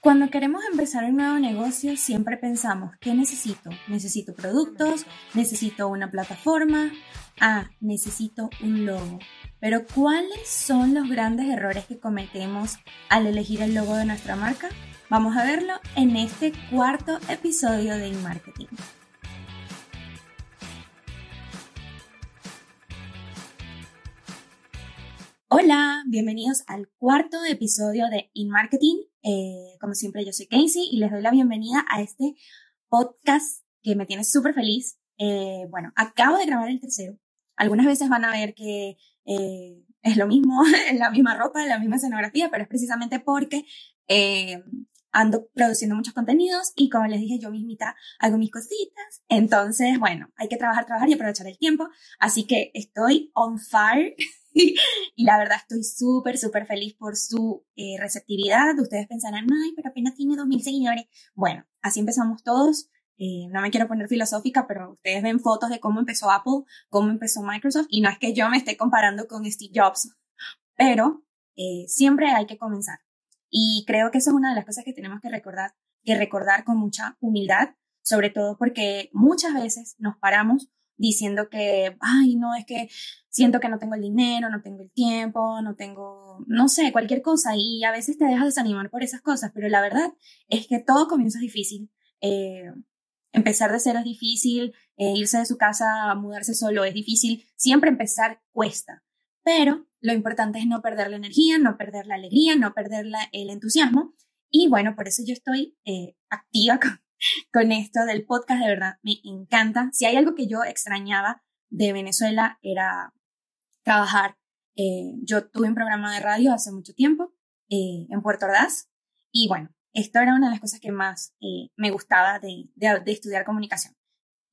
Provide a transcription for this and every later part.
Cuando queremos empezar un nuevo negocio, siempre pensamos, ¿qué necesito? Necesito productos, necesito una plataforma, ah, necesito un logo. Pero ¿cuáles son los grandes errores que cometemos al elegir el logo de nuestra marca? Vamos a verlo en este cuarto episodio de InMarketing. Hola, bienvenidos al cuarto episodio de InMarketing. Eh, como siempre, yo soy Casey y les doy la bienvenida a este podcast que me tiene súper feliz. Eh, bueno, acabo de grabar el tercero. Algunas veces van a ver que eh, es lo mismo, la misma ropa, la misma escenografía, pero es precisamente porque ando produciendo muchos contenidos y como les dije, yo mismita hago mis cositas. Entonces, bueno, hay que trabajar, trabajar y aprovechar el tiempo. Así que estoy on fire. y la verdad estoy súper, súper feliz por su eh, receptividad. Ustedes pensarán, ay, pero apenas tiene 2.000 seguidores. Bueno, así empezamos todos. Eh, no me quiero poner filosófica, pero ustedes ven fotos de cómo empezó Apple, cómo empezó Microsoft, y no es que yo me esté comparando con Steve Jobs, pero eh, siempre hay que comenzar. Y creo que eso es una de las cosas que tenemos que recordar, que recordar con mucha humildad, sobre todo porque muchas veces nos paramos diciendo que, ay, no, es que siento que no tengo el dinero, no tengo el tiempo, no tengo, no sé, cualquier cosa y a veces te dejas desanimar por esas cosas, pero la verdad es que todo comienzo es difícil. Eh, empezar de cero es difícil, eh, irse de su casa mudarse solo es difícil, siempre empezar cuesta, pero lo importante es no perder la energía, no perder la alegría, no perder el entusiasmo y bueno, por eso yo estoy eh, activa con, con esto del podcast, de verdad, me encanta. Si hay algo que yo extrañaba de Venezuela era trabajar. Eh, yo tuve un programa de radio hace mucho tiempo eh, en Puerto Ordaz y bueno, esto era una de las cosas que más eh, me gustaba de, de estudiar comunicación.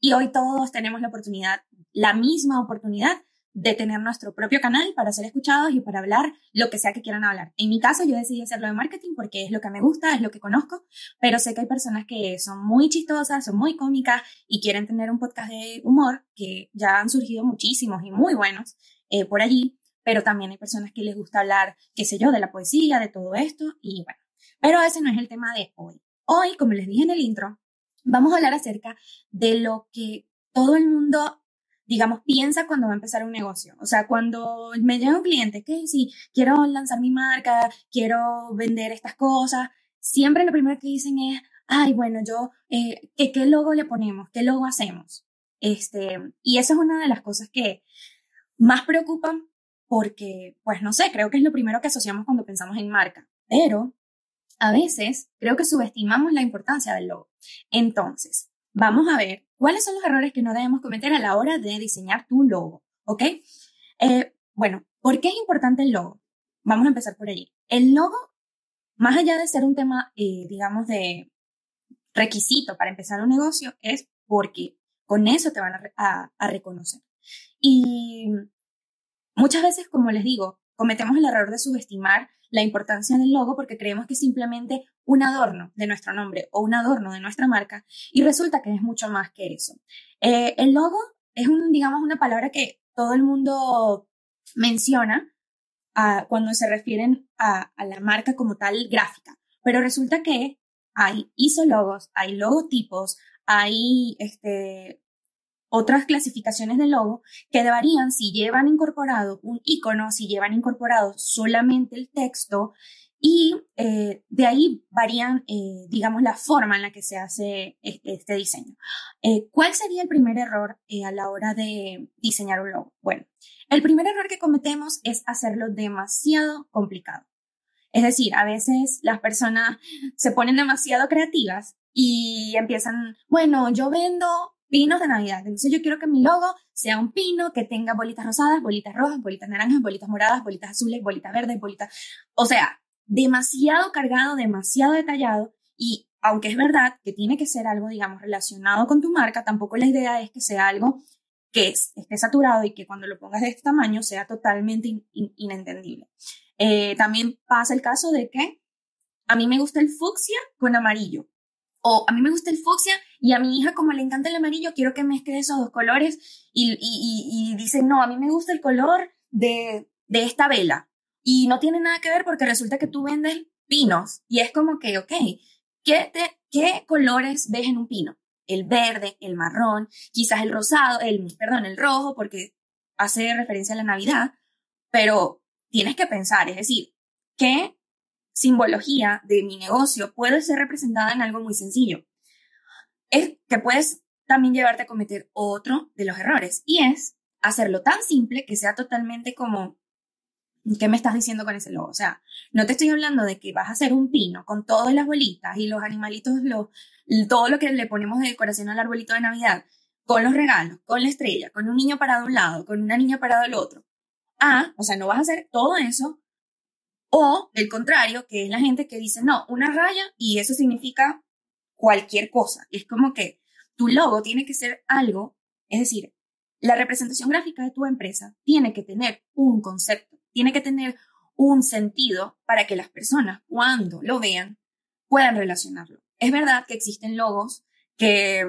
Y hoy todos tenemos la oportunidad, la misma oportunidad de tener nuestro propio canal para ser escuchados y para hablar lo que sea que quieran hablar. En mi caso, yo decidí hacerlo de marketing porque es lo que me gusta, es lo que conozco, pero sé que hay personas que son muy chistosas, son muy cómicas y quieren tener un podcast de humor, que ya han surgido muchísimos y muy buenos eh, por allí, pero también hay personas que les gusta hablar, qué sé yo, de la poesía, de todo esto, y bueno, pero ese no es el tema de hoy. Hoy, como les dije en el intro, vamos a hablar acerca de lo que todo el mundo digamos, piensa cuando va a empezar un negocio. O sea, cuando me llega un cliente, que si quiero lanzar mi marca, quiero vender estas cosas, siempre lo primero que dicen es, ay, bueno, yo, eh, ¿qué, ¿qué logo le ponemos? ¿Qué logo hacemos? Este, y eso es una de las cosas que más preocupan porque, pues no sé, creo que es lo primero que asociamos cuando pensamos en marca, pero a veces creo que subestimamos la importancia del logo. Entonces, vamos a ver cuáles son los errores que no debemos cometer a la hora de diseñar tu logo, ¿ok? Eh, bueno, ¿por qué es importante el logo? Vamos a empezar por allí. El logo, más allá de ser un tema, eh, digamos, de requisito para empezar un negocio, es porque con eso te van a, a reconocer. Y muchas veces, como les digo, cometemos el error de subestimar la importancia del logo porque creemos que es simplemente un adorno de nuestro nombre o un adorno de nuestra marca y resulta que es mucho más que eso. Eh, el logo es un, digamos, una palabra que todo el mundo menciona ah, cuando se refieren a, a, la marca como tal gráfica, pero resulta que hay isologos, hay logotipos, hay este, otras clasificaciones de logo que varían si llevan incorporado un icono, si llevan incorporado solamente el texto y eh, de ahí varían, eh, digamos, la forma en la que se hace este diseño. Eh, ¿Cuál sería el primer error a la hora de diseñar un logo? Bueno, el primer error que cometemos es hacerlo demasiado complicado. Es decir, a veces las personas se ponen demasiado creativas y empiezan, bueno, yo vendo pinos de Navidad. Entonces yo quiero que mi logo sea un pino que tenga bolitas rosadas, bolitas rojas, bolitas naranjas, bolitas moradas, bolitas azules, bolitas verdes, bolitas... O sea, demasiado cargado, demasiado detallado y aunque es verdad que tiene que ser algo, digamos, relacionado con tu marca, tampoco la idea es que sea algo que esté saturado y que cuando lo pongas de este tamaño sea totalmente inentendible. Eh, también pasa el caso de que a mí me gusta el fucsia con amarillo. O a mí me gusta el fucsia y a mi hija como le encanta el amarillo, quiero que mezcle esos dos colores y, y, y, no, a mí me gusta el color de, de esta vela. Y no tiene nada que ver porque resulta que tú vendes pinos y es como que, ok, ¿qué, ¿qué colores ves en un pino? El verde, el marrón, quizás el rosado, el, perdón, el rojo, porque hace referencia a la Navidad, pero tienes que pensar, es decir, ¿qué simbología de mi negocio puede ser representada en algo muy sencillo? Es que puedes también llevarte a cometer otro de los errores y es hacerlo tan simple que sea totalmente como ¿Qué me estás diciendo con ese logo? O sea, no te estoy hablando de que vas a hacer un pino con todas las bolitas y los animalitos, todo lo que le ponemos de decoración al arbolito de Navidad, con los regalos, con la estrella, con un niño parado a un lado, con una niña parada al otro. Ah, o sea, no vas a hacer todo eso. O el contrario, que es la gente que dice, no, una raya y eso significa cualquier cosa. Es como que tu logo tiene que ser algo, es decir, la representación gráfica de tu empresa tiene que tener un concepto tiene que tener un sentido para que las personas cuando lo vean puedan relacionarlo. Es verdad que existen logos que,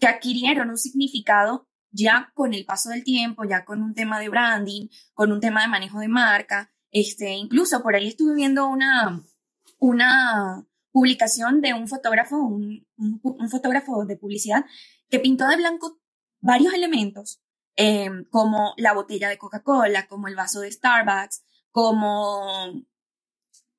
que adquirieron un significado ya con el paso del tiempo, ya con un tema de branding, con un tema de manejo de marca. Este, incluso por ahí estuve viendo una, una publicación de un fotógrafo, un, fotógrafo de publicidad, que pintó de blanco varios elementos Em, como la botella de Coca-Cola, como el vaso de Starbucks, como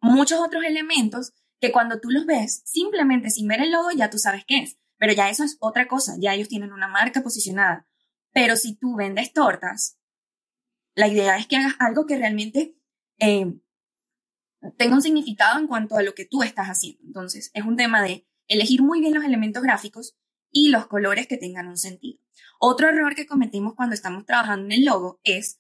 muchos otros elementos que cuando tú los ves, simplemente sin ver el logo ya tú sabes qué es. Pero ya eso es otra cosa, ya ellos tienen una marca posicionada. Pero si tú vendes tortas, la idea es que hagas algo que realmente em, tenga un significado en cuanto a lo que tú estás haciendo. Entonces, es un tema de elegir muy bien los elementos gráficos y los colores que tengan un sentido. Otro error que cometimos cuando estamos trabajando en el logo es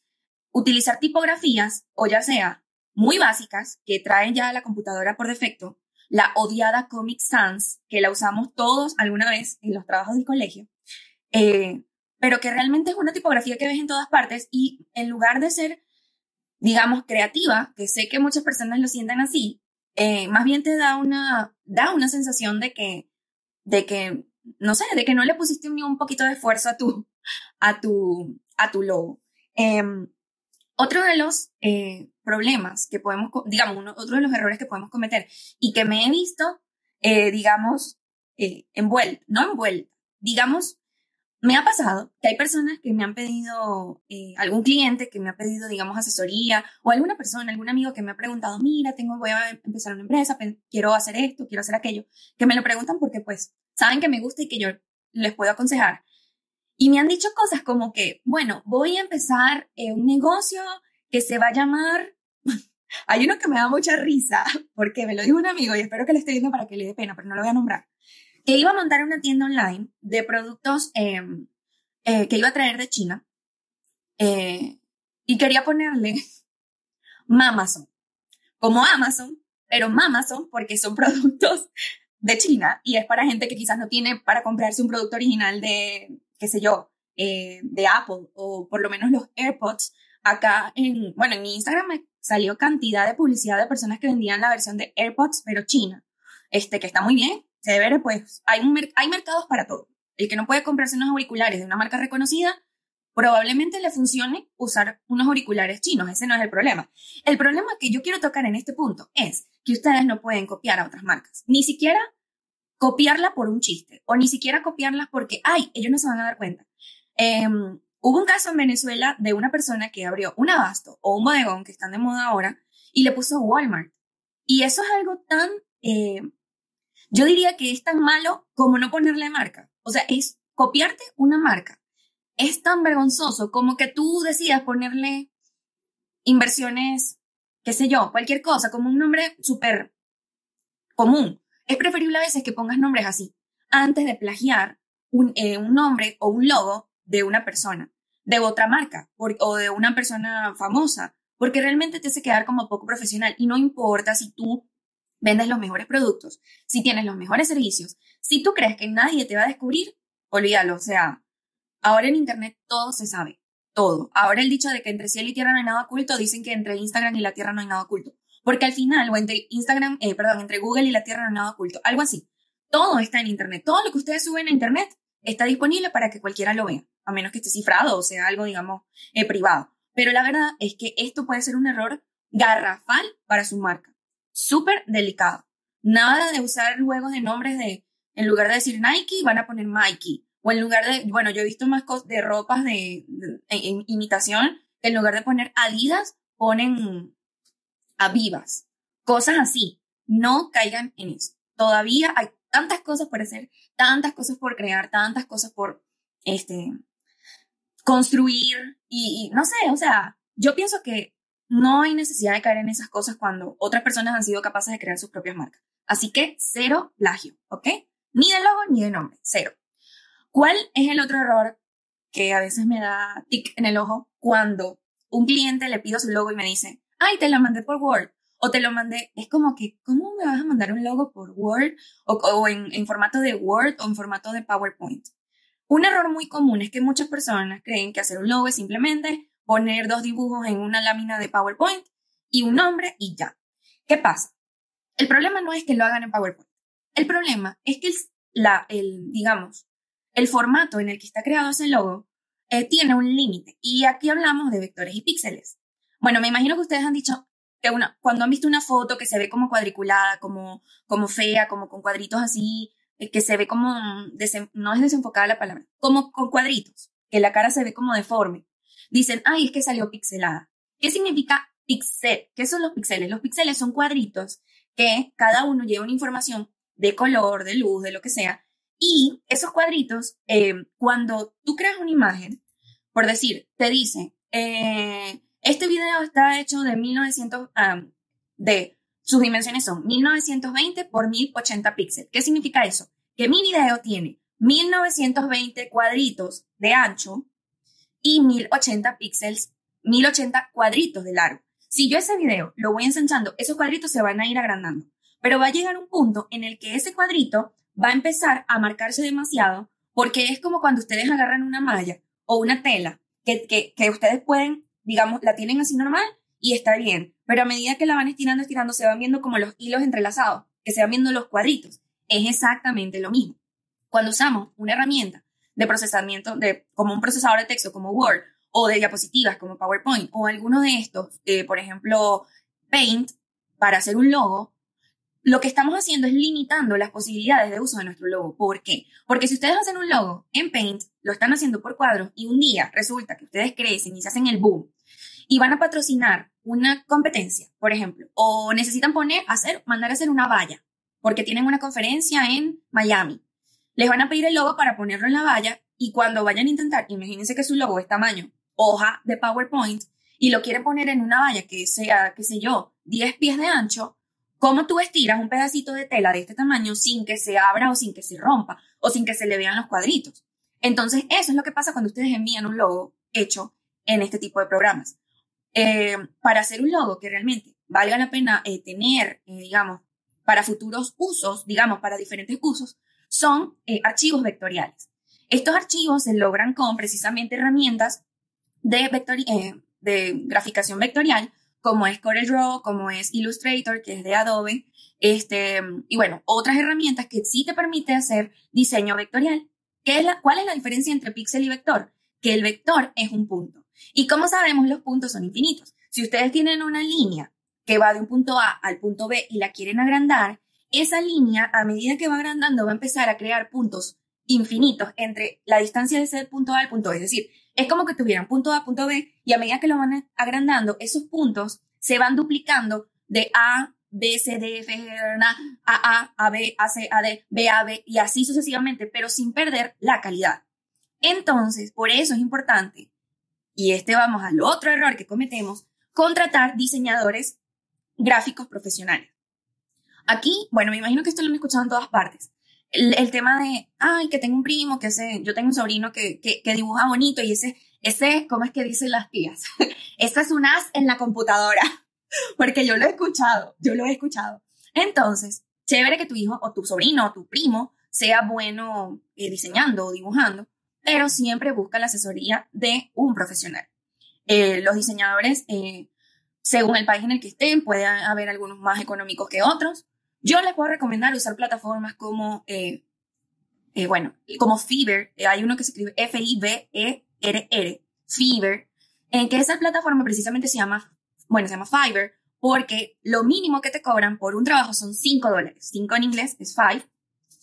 utilizar tipografías o ya sea muy básicas que traen ya la computadora por defecto, la odiada Comic Sans, que la usamos todos alguna vez en los trabajos del colegio, eh, pero que realmente es una tipografía que ves en todas partes y en lugar de ser, digamos, creativa, que sé que muchas personas lo sientan así, eh, más bien te da una, da una sensación de que, de que no sé, de que no le pusiste ni un poquito de esfuerzo a tu, a tu, a tu logo. Em, otro de los eh, problemas que podemos, digamos, otro de los errores que podemos cometer y que me he visto, eh, digamos, envuelta, no envuelta, digamos, me ha pasado que hay personas que me han pedido, algún cliente que me ha pedido, digamos, asesoría o alguna persona, algún amigo que me ha preguntado, mira, tengo, voy a empezar una empresa, quiero hacer esto, quiero hacer aquello, que me lo preguntan porque pues saben que me gusta y que yo les puedo aconsejar. Y me han dicho cosas como que, bueno, voy a empezar eh, un negocio que se va a llamar... Hay uno que me da mucha risa, porque me lo dijo un amigo y espero que le esté viendo para que le dé pena, pero no lo voy a nombrar. Que iba a montar una tienda online de productos em, eh, que iba a traer de China eh, y quería ponerle Mamazon, como Amazon, pero Mamazon porque son productos de China y es para gente que quizás no tiene para comprarse un producto original de, qué sé yo, eh, de Apple o por lo menos los AirPods. Acá en, bueno, en mi Instagram me salió cantidad de publicidad de personas que vendían la versión de AirPods, pero China, este, que está muy bien. Debe, pues, hay, un, hay mercados para todo. El que no puede comprarse unos auriculares de una marca reconocida, probablemente le funcione usar unos auriculares chinos. Ese no es el problema. El problema que yo quiero tocar en este punto es que ustedes no pueden copiar a otras marcas. Ni siquiera copiarla por un chiste o ni siquiera copiarlas porque, ay, ellos no se van a dar cuenta. Em, hubo un caso en Venezuela de una persona que abrió un abasto o un bodegón que están de moda ahora y le puso Walmart. Y eso es algo tan, eh, yo diría que es tan malo como no ponerle marca. O sea, es copiarte una marca. Es tan vergonzoso como que tú decidas ponerle inversiones qué sé yo, cualquier cosa, como un nombre súper común. Es preferible a veces que pongas nombres así, antes de plagiar un, eh, nombre o un logo de una persona, de otra marca o de una persona famosa, porque realmente te hace quedar como poco profesional y no importa si tú vendes los mejores productos, si tienes los mejores servicios, si tú crees que nadie te va a descubrir, olvídalo, o sea, ahora en Internet todo se sabe todo. Ahora el dicho de que entre cielo y tierra no hay nada oculto, dicen que entre Instagram y la tierra no hay nada oculto. Porque al final, o entre Instagram, eh, perdón, entre Google y la tierra no hay nada oculto. Algo así. Todo está en Internet. Todo lo que ustedes suben a Internet está disponible para que cualquiera lo vea. A menos que esté cifrado o sea algo, digamos, eh, privado. Pero la verdad es que esto puede ser un error garrafal para su marca. Súper delicado. Nada de usar juegos de nombres de, en lugar de decir Nike, van a poner Mikey. O en lugar de, bueno, yo he visto más cosas de ropas de, imitación, en lugar de poner Adidas, ponen Avivas. Cosas así. No caigan en eso. Todavía hay tantas cosas por hacer, tantas cosas por crear, tantas cosas por, este, construir y, y no sé, o sea, yo pienso que no hay necesidad de caer en esas cosas cuando otras personas han sido capaces de crear sus propias marcas. Así que cero plagio, ¿ok? Ni de logo ni de nombre, cero. ¿Cuál es el otro error que a veces me da tic en el ojo cuando un cliente le pido su logo y me dice, ay, te lo mandé por Word o te lo mandé? Es como que, ¿cómo me vas a mandar un logo por Word o, en, en formato de Word o en formato de PowerPoint? Un error muy común es que muchas personas creen que hacer un logo es simplemente poner dos dibujos en una lámina de PowerPoint y un nombre y ya. ¿Qué pasa? El problema no es que lo hagan en PowerPoint. El problema es que el, la, el digamos, el formato en el que está creado ese logo eh, tiene un límite. Y aquí hablamos de vectores y píxeles. Bueno, me imagino que ustedes han dicho que una, cuando han visto una foto que se ve como cuadriculada, como, como fea, como con cuadritos así, eh, que se ve como, no es desenfocada la palabra, como con cuadritos, que la cara se ve como deforme. Dicen, ay, es que salió pixelada. ¿Qué significa pixel? ¿Qué son los píxeles? Los píxeles son cuadritos que cada uno lleva una información de color, de luz, de lo que sea. Y esos cuadritos, eh, cuando tú creas una imagen, por decir, te dice, eh, este video está hecho de 1900, de sus dimensiones son 1920 por 1080 píxeles. ¿Qué significa eso? Que mi video tiene 1920 cuadritos de ancho y 1080 píxeles, 1080 cuadritos de largo. Si yo ese video lo voy ensanchando, esos cuadritos se van a ir agrandando. Pero va a llegar un punto en el que ese cuadrito va a empezar a marcarse demasiado porque es como cuando ustedes agarran una malla o una tela que, que, que ustedes pueden, digamos, la tienen así normal y está bien. Pero a medida que la van estirando, estirando, se van viendo como los hilos entrelazados, que se van viendo los cuadritos. Es exactamente lo mismo. Cuando usamos una herramienta de procesamiento, de, como un procesador de texto como Word o de diapositivas como PowerPoint o alguno de estos, eh, por ejemplo, Paint, para hacer un logo, lo que estamos haciendo es limitando las posibilidades de uso de nuestro logo. ¿Por qué? Porque si ustedes hacen un logo en Paint, lo están haciendo por cuadros y un día resulta que ustedes crecen y se hacen el boom y van a patrocinar una competencia, por ejemplo, o necesitan poner, hacer, mandar a hacer una valla porque tienen una conferencia en Miami les van a pedir el logo para ponerlo en la valla y cuando vayan a intentar, imagínense que su logo es tamaño hoja de PowerPoint y lo quieren poner en una valla que sea, qué sé yo, 10 pies de ancho, ¿cómo tú estiras un pedacito de tela de este tamaño sin que se abra o sin que se rompa o sin que se le vean los cuadritos? Entonces, eso es lo que pasa cuando ustedes envían un logo hecho en este tipo de programas. Eh, para hacer un logo que realmente valga la pena eh, tener, eh, digamos, para futuros usos, digamos, para diferentes usos, son eh, archivos vectoriales. Estos archivos se logran con precisamente herramientas de, eh, de graficación vectorial, como es CorelDRAW, como es Illustrator, que es de Adobe, este, y bueno, otras herramientas que sí te permite hacer diseño vectorial. ¿Qué es la, ¿Cuál es la diferencia entre píxel y vector? Que el vector es un punto. Y como sabemos, los puntos son infinitos. Si ustedes tienen una línea que va de un punto A al punto B y la quieren agrandar, esa línea, a medida que va agrandando, va a empezar a crear puntos infinitos entre la distancia de ese punto A al punto B. Es decir, es como que tuvieran punto A, punto B, y a medida que lo van agrandando, esos puntos se van duplicando de A, B, C, D, F, G, A, A, A, B, A, C, A, D, B, A, B, y así sucesivamente, pero sin perder la calidad. Entonces, por eso es importante, y este vamos al otro error que cometemos, contratar diseñadores gráficos profesionales. Aquí, bueno, me imagino que esto lo han escuchado en todas partes. El, tema de, ay, que tengo un primo, que ese, yo tengo un sobrino que, que, que dibuja bonito y ese, ese, ¿cómo es que dicen las tías? ese es un as en la computadora, porque yo lo he escuchado, yo lo he escuchado. Entonces, chévere que tu hijo o tu sobrino o tu primo sea bueno eh, diseñando o dibujando, pero siempre busca la asesoría de un profesional. Eh, los diseñadores, eh, según el país en el que estén, pueden haber algunos más económicos que otros, yo les puedo recomendar usar plataformas como, eh, eh, bueno, como Fiverr. Eh, hay uno que se escribe F-I-V-E-R-R, Fiverr, en que esa plataforma precisamente se llama, bueno, se llama Fiverr porque lo mínimo que te cobran por un trabajo son 5 dólares. 5 en inglés es 5,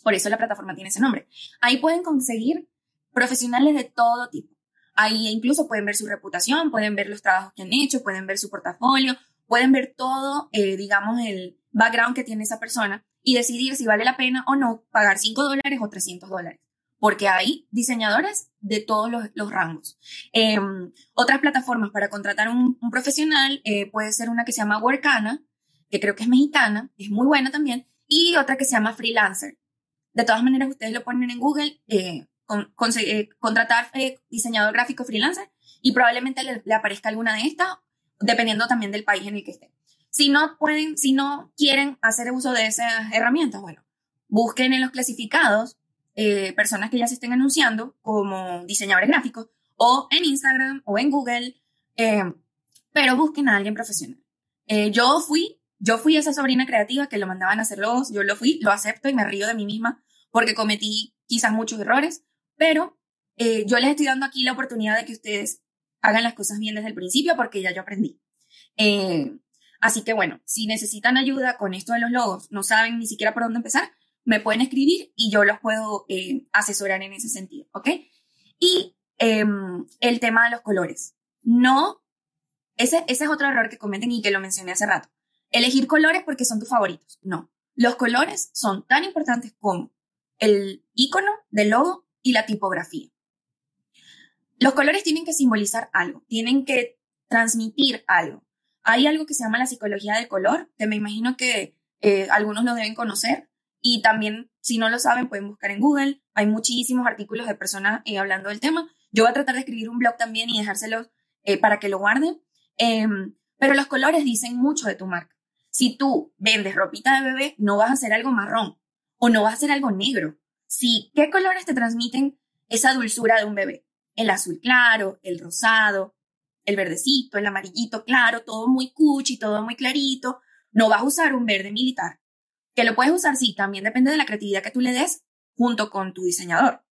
por eso la plataforma tiene ese nombre. Ahí pueden conseguir profesionales de todo tipo. Ahí incluso pueden ver su reputación, pueden ver los trabajos que han hecho, pueden ver su portafolio, pueden ver todo, eh, digamos, el background que tiene esa persona y decidir si vale la pena o no pagar 5 dólares o 300 dólares. Porque hay diseñadores de todos los, rangos. Em, otras plataformas para contratar un, profesional eh, puede ser una que se llama Workana, que creo que es mexicana, es muy buena también, y otra que se llama Freelancer. De todas maneras, ustedes lo ponen en Google, eh, eh, contratar eh, diseñador gráfico freelancer y probablemente le, aparezca alguna de estas, dependiendo también del país en el que esté. Si no pueden, si no quieren hacer uso de esas herramientas, bueno, busquen en los clasificados eh, personas que ya se estén anunciando como diseñadores gráficos o en Instagram o en Google, pero busquen a alguien profesional. yo fui, yo fui esa sobrina creativa que lo mandaban a hacer logos, yo lo fui, lo acepto y me río de mí misma porque cometí quizás muchos errores, pero eh, yo les estoy dando aquí la oportunidad de que ustedes hagan las cosas bien desde el principio porque ya yo aprendí. Eh, así que bueno, si necesitan ayuda con esto de los logos, no saben ni siquiera por dónde empezar, me pueden escribir y yo los puedo eh, asesorar en ese sentido, ¿ok? Y em, el tema de los colores. No, ese, ese es otro error que cometen y que lo mencioné hace rato. Elegir colores porque son tus favoritos. No, los colores son tan importantes como el icono del logo y la tipografía. Los colores tienen que simbolizar algo, tienen que transmitir algo. Hay algo que se llama la psicología del color, que me imagino que eh, algunos lo deben conocer y también si no lo saben pueden buscar en Google. Hay muchísimos artículos de personas eh, hablando del tema. Yo voy a tratar de escribir un blog también y dejárselos eh, para que lo guarden. Em, pero los colores dicen mucho de tu marca. Si tú vendes ropita de bebé, no vas a hacer algo marrón o no vas a hacer algo negro Sí, ¿qué colores te transmiten esa dulzura de un bebé? El azul claro, el rosado, el verdecito, el amarillito claro, todo muy cuchi, todo muy clarito. No vas a usar un verde militar. Que lo puedes usar, sí, también depende de la creatividad que tú le des junto con tu diseñador.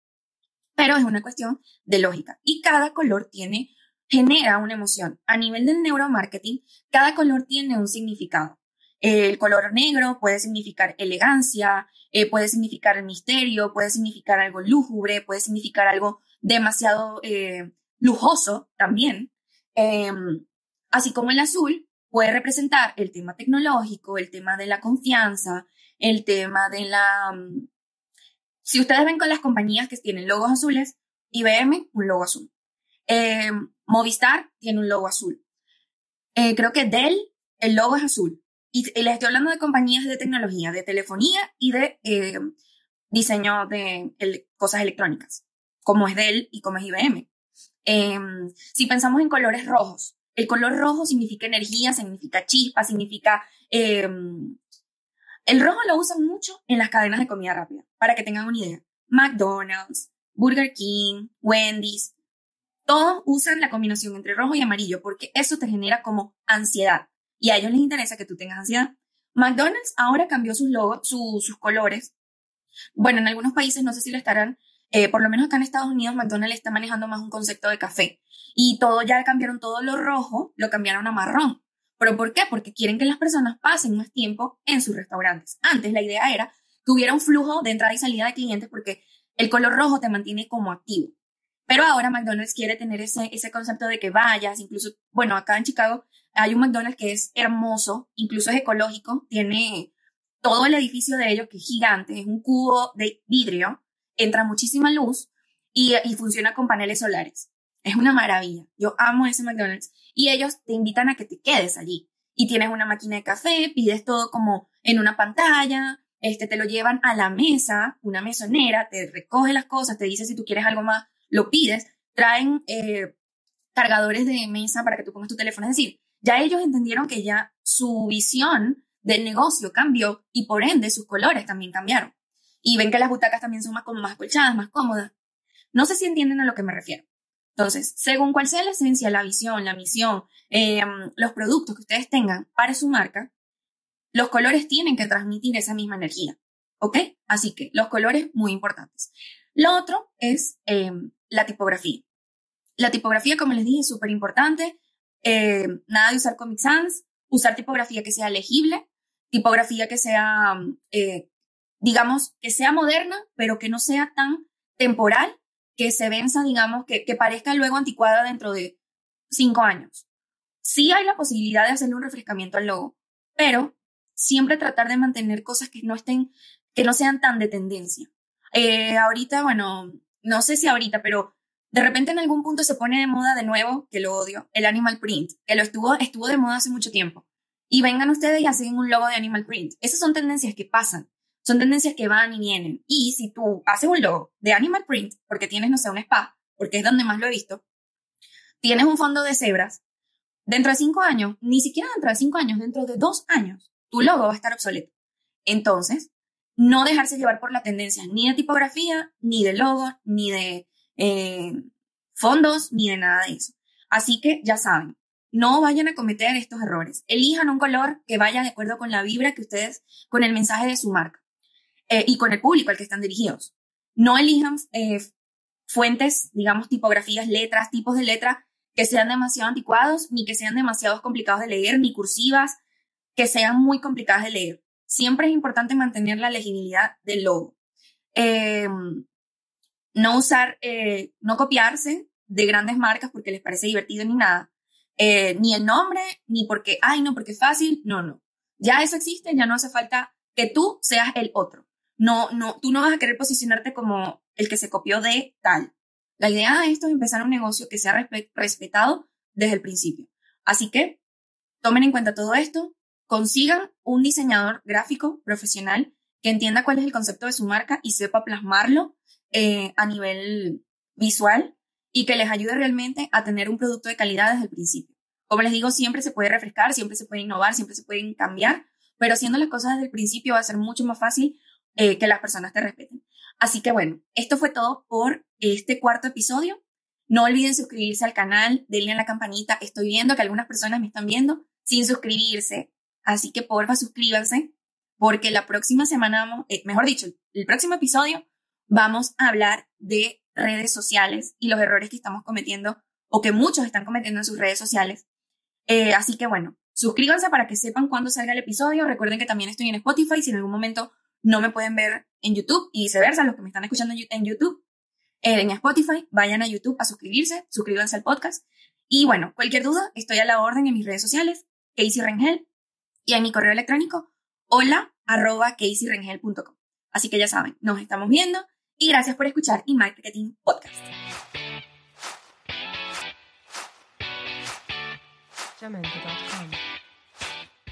Pero es una cuestión de lógica. Y cada color tiene, genera una emoción. A nivel del neuromarketing, cada color tiene un significado. El color negro puede significar elegancia, eh, puede significar el misterio, puede significar algo lúgubre, puede significar algo demasiado eh, lujoso también. Em, así como el azul puede representar el tema tecnológico, el tema de la confianza, el tema de la... Mm, si ustedes ven con las compañías que tienen logos azules, IBM, un logo azul. Em, Movistar tiene un logo azul. Eh, creo que Dell, el logo es azul. Y les estoy hablando de compañías de tecnología, de telefonía y de eh, diseño de cosas electrónicas, como es Dell y como es IBM. Em, si pensamos en colores rojos, el color rojo significa energía, significa chispa, significa... Em, el rojo lo usan mucho en las cadenas de comida rápida, para que tengan una idea. McDonald's, Burger King, Wendy's, todos usan la combinación entre rojo y amarillo porque eso te genera como ansiedad y a ellos les interesa que tú tengas ansiedad. McDonald's ahora cambió sus logos, sus colores. Bueno, en algunos países no sé si lo estarán, eh, por lo menos acá en Estados Unidos McDonald's está manejando más un concepto de café y todo ya cambiaron todo lo rojo, lo cambiaron a marrón. ¿Pero por qué? Porque quieren que las personas pasen más tiempo en sus restaurantes. Antes la idea era que hubiera un flujo de entrada y salida de clientes porque el color rojo te mantiene como activo. Pero ahora McDonald's quiere tener ese, ese concepto de que vayas, incluso, bueno, acá en Chicago hay un McDonald's que es hermoso, incluso es ecológico, tiene todo el edificio de ellos que es gigante, es un cubo de vidrio, entra muchísima luz y, funciona con paneles solares. Es una maravilla. Yo amo ese McDonald's. Y ellos te invitan a que te quedes allí. Y tienes una máquina de café, pides todo como en una pantalla, este, te lo llevan a la mesa, una mesonera, te recoge las cosas, te dice si tú quieres algo más, lo pides, traen eh, cargadores de mesa para que tú pongas tu teléfono. Es decir, ya ellos entendieron que ya su visión del negocio cambió y por ende sus colores también cambiaron. Y ven que las butacas también son más, como más colchadas, más cómodas. No sé si entienden a lo que me refiero. Entonces, según cuál sea la esencia, la visión, la misión, em, los productos que ustedes tengan para su marca, los colores tienen que transmitir esa misma energía. ¿Ok? Así que los colores muy importantes. Lo otro es em, la tipografía. La tipografía, como les dije, es súper importante. Eh, nada de usar Comic Sans, usar tipografía que sea legible, tipografía que sea, digamos, que sea moderna, pero que no sea tan temporal, que se venza, digamos, que, que parezca luego anticuada dentro de cinco años. Sí hay la posibilidad de hacerle un refrescamiento al logo, pero siempre tratar de mantener cosas que no estén, que no sean tan de tendencia. Eh, ahorita, bueno, no sé si ahorita, pero de repente en algún punto se pone de moda de nuevo, que lo odio, el animal print, que lo estuvo, estuvo de moda hace mucho tiempo. Y vengan ustedes y hacen un logo de animal print. Esas son tendencias que pasan, son tendencias que van y vienen. Y si tú haces un logo de animal print, porque tienes, no sé, un spa, porque es donde más lo he visto, tienes un fondo de cebras, dentro de cinco años, ni siquiera dentro de cinco años, dentro de dos años, tu logo va a estar obsoleto. Entonces, no dejarse llevar por la tendencia ni de tipografía, ni de logo, ni de eh, fondos, ni de nada de eso. Así que ya saben, no vayan a cometer estos errores. Elijan un color que vaya de acuerdo con la vibra que ustedes, con el mensaje de su marca eh, y con el público al que están dirigidos. No elijan eh, fuentes, digamos, tipografías, letras, tipos de letra que sean demasiado anticuados, ni que sean demasiado complicados de leer, ni cursivas que sean muy complicadas de leer siempre es importante mantener la legibilidad del logo. Eh, no usar, eh, no copiarse de grandes marcas porque les parece divertido ni nada. Eh, ni el nombre, ni porque, ay, no, porque es fácil. No, no. Ya eso existe, ya no hace falta que tú seas el otro. No, no, tú no vas a querer posicionarte como el que se copió de tal. La idea de esto es empezar un negocio que sea respetado desde el principio. Así que tomen en cuenta todo esto, consigan un diseñador gráfico profesional que entienda cuál es el concepto de su marca y sepa plasmarlo eh, a nivel visual y que les ayude realmente a tener un producto de calidad desde el principio. Como les digo, siempre se puede refrescar, siempre se puede innovar, siempre se pueden cambiar, pero haciendo las cosas desde el principio va a ser mucho más fácil eh, que las personas te respeten. Así que bueno, esto fue todo por este cuarto episodio. No olviden suscribirse al canal, denle a la campanita. Estoy viendo que algunas personas me están viendo sin suscribirse. Así que porfa suscríbanse porque la próxima semana, eh, mejor dicho, el próximo episodio vamos a hablar de redes sociales y los errores que estamos cometiendo o que muchos están cometiendo en sus redes sociales. Eh, así que bueno, suscríbanse para que sepan cuándo salga el episodio. Recuerden que también estoy en Spotify si en algún momento no me pueden ver en YouTube y viceversa, los que me están escuchando en YouTube, eh, en Spotify, vayan a YouTube a suscribirse, suscríbanse al podcast. Y bueno, cualquier duda, estoy a la orden en mis redes sociales, Casey Rengel, y en mi correo electrónico hola arroba caseyrengel.com. Así que ya saben, nos estamos viendo y gracias por escuchar InMarketing Podcast. Jamendo.com